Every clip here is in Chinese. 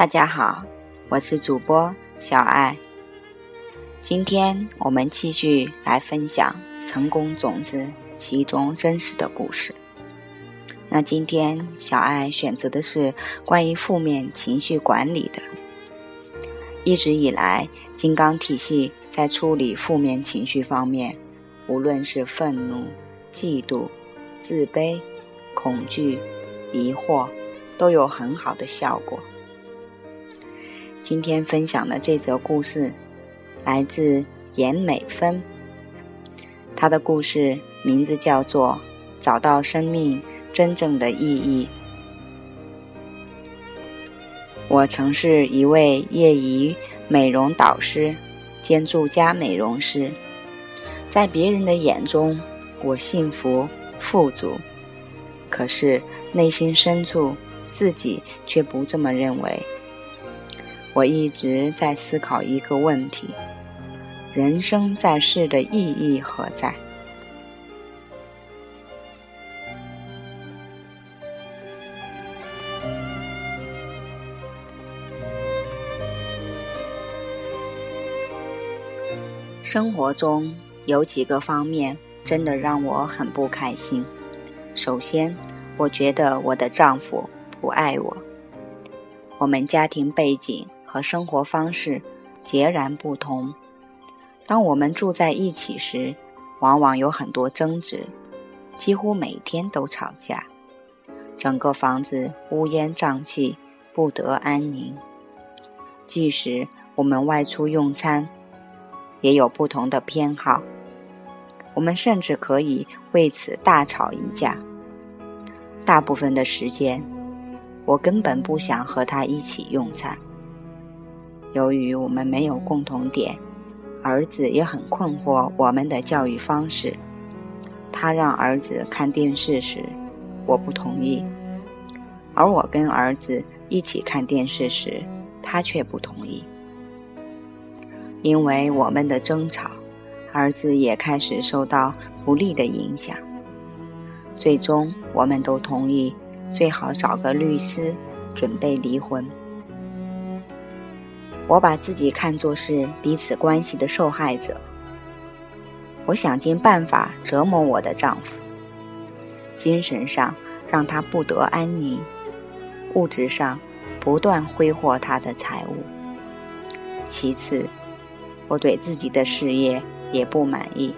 大家好，我是主播小爱。今天我们继续来分享《成功种子》其中真实的故事。那今天小爱选择的是关于负面情绪管理的。一直以来，金刚体系在处理负面情绪方面，无论是愤怒、嫉妒、自卑、恐惧、疑惑，都有很好的效果。今天分享的这则故事来自严美芬。她的故事名字叫做《找到生命真正的意义》。我曾是一位业余美容导师兼住家美容师，在别人的眼中，我幸福富足，可是内心深处，自己却不这么认为。我一直在思考一个问题：人生在世的意义何在？生活中有几个方面真的让我很不开心。首先，我觉得我的丈夫不爱我。我们家庭背景。和生活方式截然不同。当我们住在一起时，往往有很多争执，几乎每天都吵架，整个房子乌烟瘴气，不得安宁。即使我们外出用餐，也有不同的偏好，我们甚至可以为此大吵一架。大部分的时间，我根本不想和他一起用餐。由于我们没有共同点，儿子也很困惑我们的教育方式。他让儿子看电视时，我不同意；而我跟儿子一起看电视时，他却不同意。因为我们的争吵，儿子也开始受到不利的影响。最终，我们都同意最好找个律师，准备离婚。我把自己看作是彼此关系的受害者，我想尽办法折磨我的丈夫，精神上让他不得安宁，物质上不断挥霍他的财物。其次，我对自己的事业也不满意，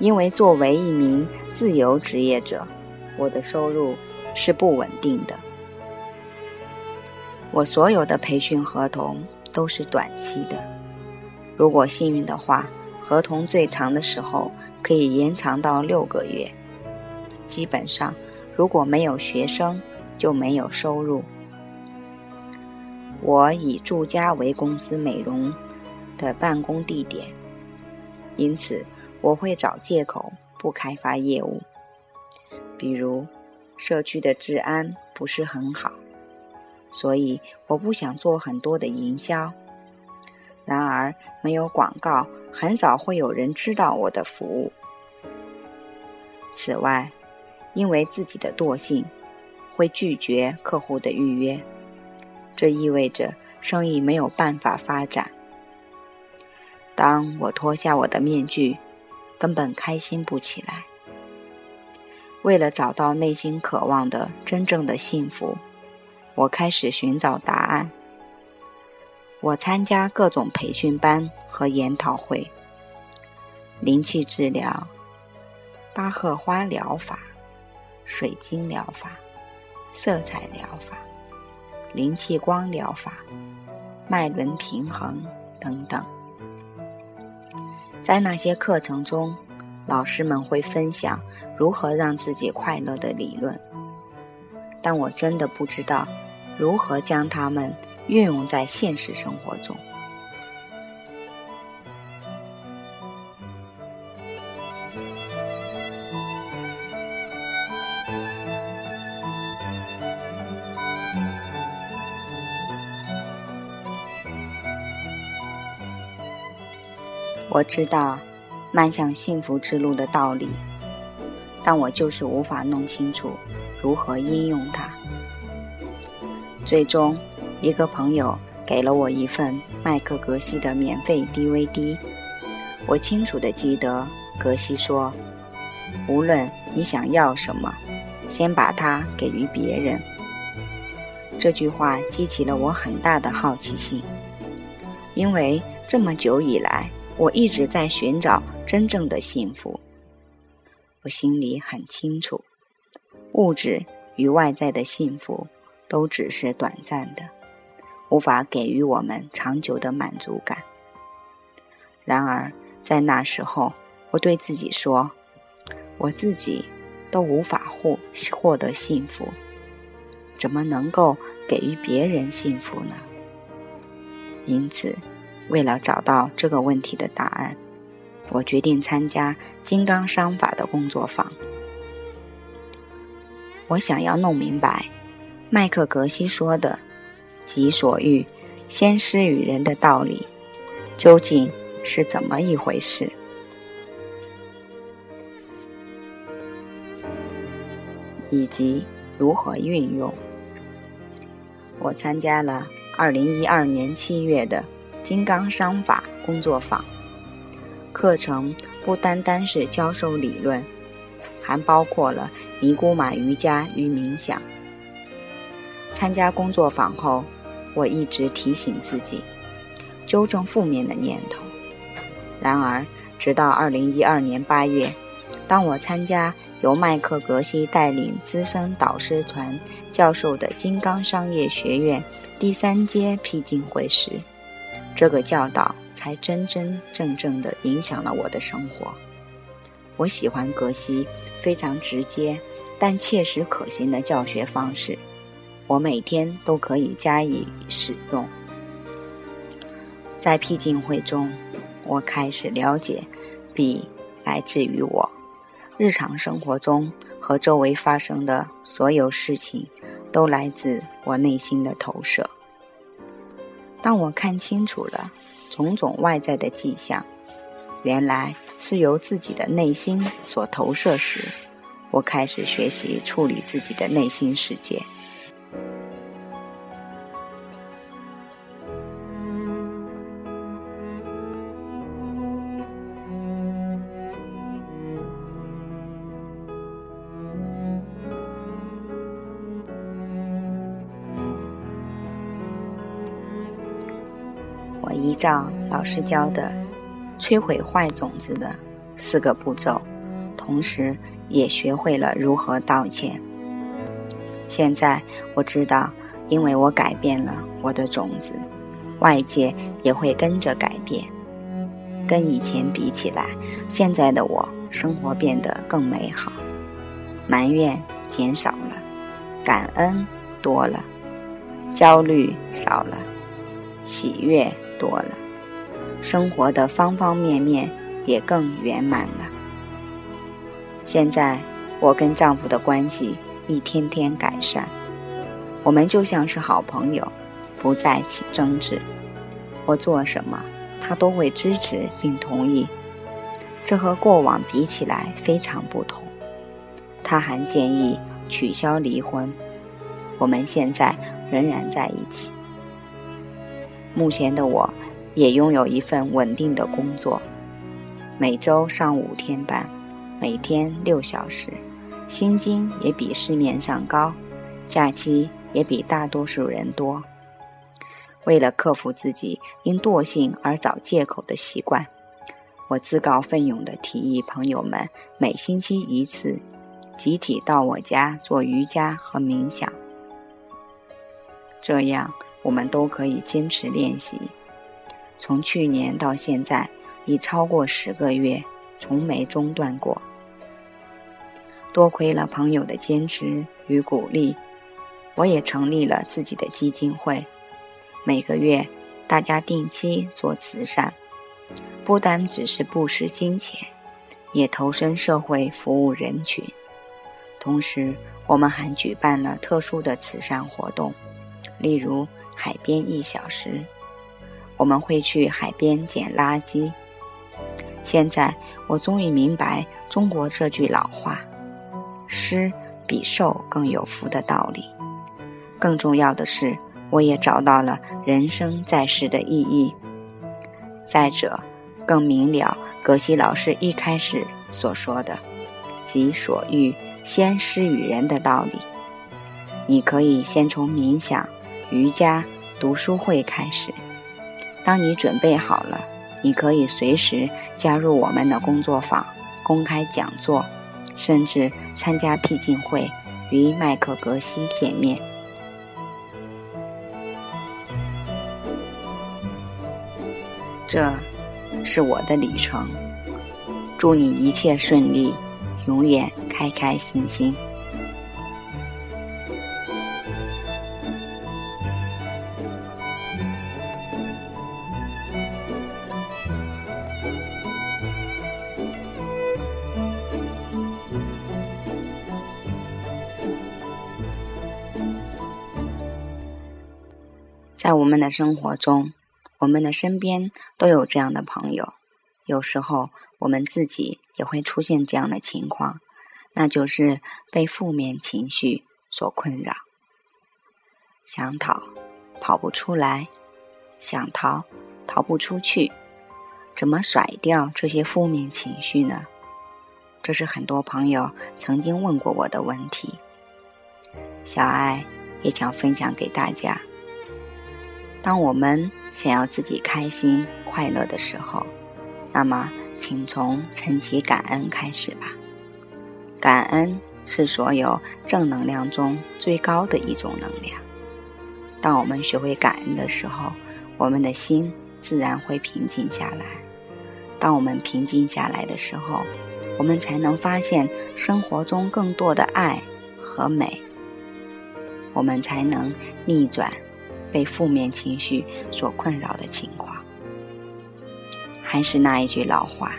因为作为一名自由职业者，我的收入是不稳定的。我所有的培训合同都是短期的，如果幸运的话，合同最长的时候可以延长到六个月。基本上，如果没有学生，就没有收入。我以住家为公司美容的办公地点，因此我会找借口不开发业务，比如社区的治安不是很好。所以我不想做很多的营销。然而，没有广告，很少会有人知道我的服务。此外，因为自己的惰性，会拒绝客户的预约，这意味着生意没有办法发展。当我脱下我的面具，根本开心不起来。为了找到内心渴望的真正的幸福。我开始寻找答案。我参加各种培训班和研讨会，灵气治疗、巴赫花疗法、水晶疗法、色彩疗法、灵气光疗法、脉轮平衡等等。在那些课程中，老师们会分享如何让自己快乐的理论，但我真的不知道。如何将它们运用在现实生活中？我知道迈向幸福之路的道理，但我就是无法弄清楚如何应用它。最终，一个朋友给了我一份麦克格西的免费 DVD。我清楚的记得，格西说：“无论你想要什么，先把它给予别人。”这句话激起了我很大的好奇心，因为这么久以来，我一直在寻找真正的幸福。我心里很清楚，物质与外在的幸福都只是短暂的，无法给予我们长久的满足感。然而，在那时候，我对自己说：“我自己都无法获获得幸福，怎么能够给予别人幸福呢？”因此，为了找到这个问题的答案，我决定参加金刚商法的工作坊。我想要弄明白麦克格西说的“己所欲，先施于人”的道理，究竟。是怎么一回事？以及如何运用？我参加了二零一二年七月的金刚商法工作坊，课程不单单是教授理论，还包括了尼姑玛瑜伽与冥想。参加工作坊后，我一直提醒自己，纠正负面的念头。然而，直到二零一二年八月，当我参加由麦克格西带领资深导师团教授的金刚商业学院第三阶僻静会时，这个教导才真真正正地影响了我的生活。我喜欢格西非常直接但切实可行的教学方式，我每天都可以加以使用。在僻静会中。我开始了解，笔来自于我日常生活中和周围发生的所有事情，都来自我内心的投射。当我看清楚了种种外在的迹象，原来是由自己的内心所投射时，我开始学习处理自己的内心世界。依照老师教的摧毁坏种子的四个步骤，同时也学会了如何道歉。现在我知道，因为我改变了我的种子，外界也会跟着改变。跟以前比起来，现在的我生活变得更美好，埋怨减少了，感恩多了，焦虑少了，喜悦。多了，生活的方方面面也更圆满了。现在我跟丈夫的关系一天天改善，我们就像是好朋友，不再起争执。我做什么，他都会支持并同意，这和过往比起来非常不同。他还建议取消离婚，我们现在仍然在一起。目前的我，也拥有一份稳定的工作，每周上五天班，每天六小时，薪金也比市面上高，假期也比大多数人多。为了克服自己因惰性而找借口的习惯，我自告奋勇地提议朋友们每星期一次，集体到我家做瑜伽和冥想，这样。我们都可以坚持练习，从去年到现在已超过十个月，从没中断过。多亏了朋友的坚持与鼓励，我也成立了自己的基金会。每个月，大家定期做慈善，不单只是布施金钱，也投身社会服务人群。同时，我们还举办了特殊的慈善活动，例如。海边一小时，我们会去海边捡垃圾。现在我终于明白中国这句老话：“施比受更有福”的道理。更重要的是，我也找到了人生在世的意义。再者，更明了葛西老师一开始所说的“己所欲，先施于人”的道理。你可以先从冥想、瑜伽、读书会开始。当你准备好了，你可以随时加入我们的工作坊、公开讲座，甚至参加僻静会，与麦克格西见面。这，是我的旅程。祝你一切顺利，永远开开心心。在我们的生活中，我们的身边都有这样的朋友。有时候，我们自己也会出现这样的情况，那就是被负面情绪所困扰，想逃，跑不出来；想逃，逃不出去。怎么甩掉这些负面情绪呢？这是很多朋友曾经问过我的问题。小爱也想分享给大家。当我们想要自己开心快乐的时候，那么请从称其感恩开始吧。感恩是所有正能量中最高的一种能量。当我们学会感恩的时候，我们的心自然会平静下来。当我们平静下来的时候，我们才能发现生活中更多的爱和美，我们才能逆转。被负面情绪所困扰的情况，还是那一句老话：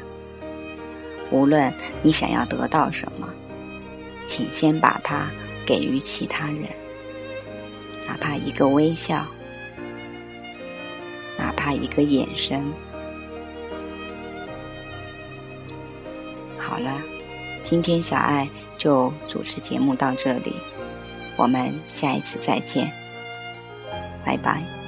无论你想要得到什么，请先把它给予其他人，哪怕一个微笑，哪怕一个眼神。好了，今天小爱就主持节目到这里，我们下一次再见。拜拜。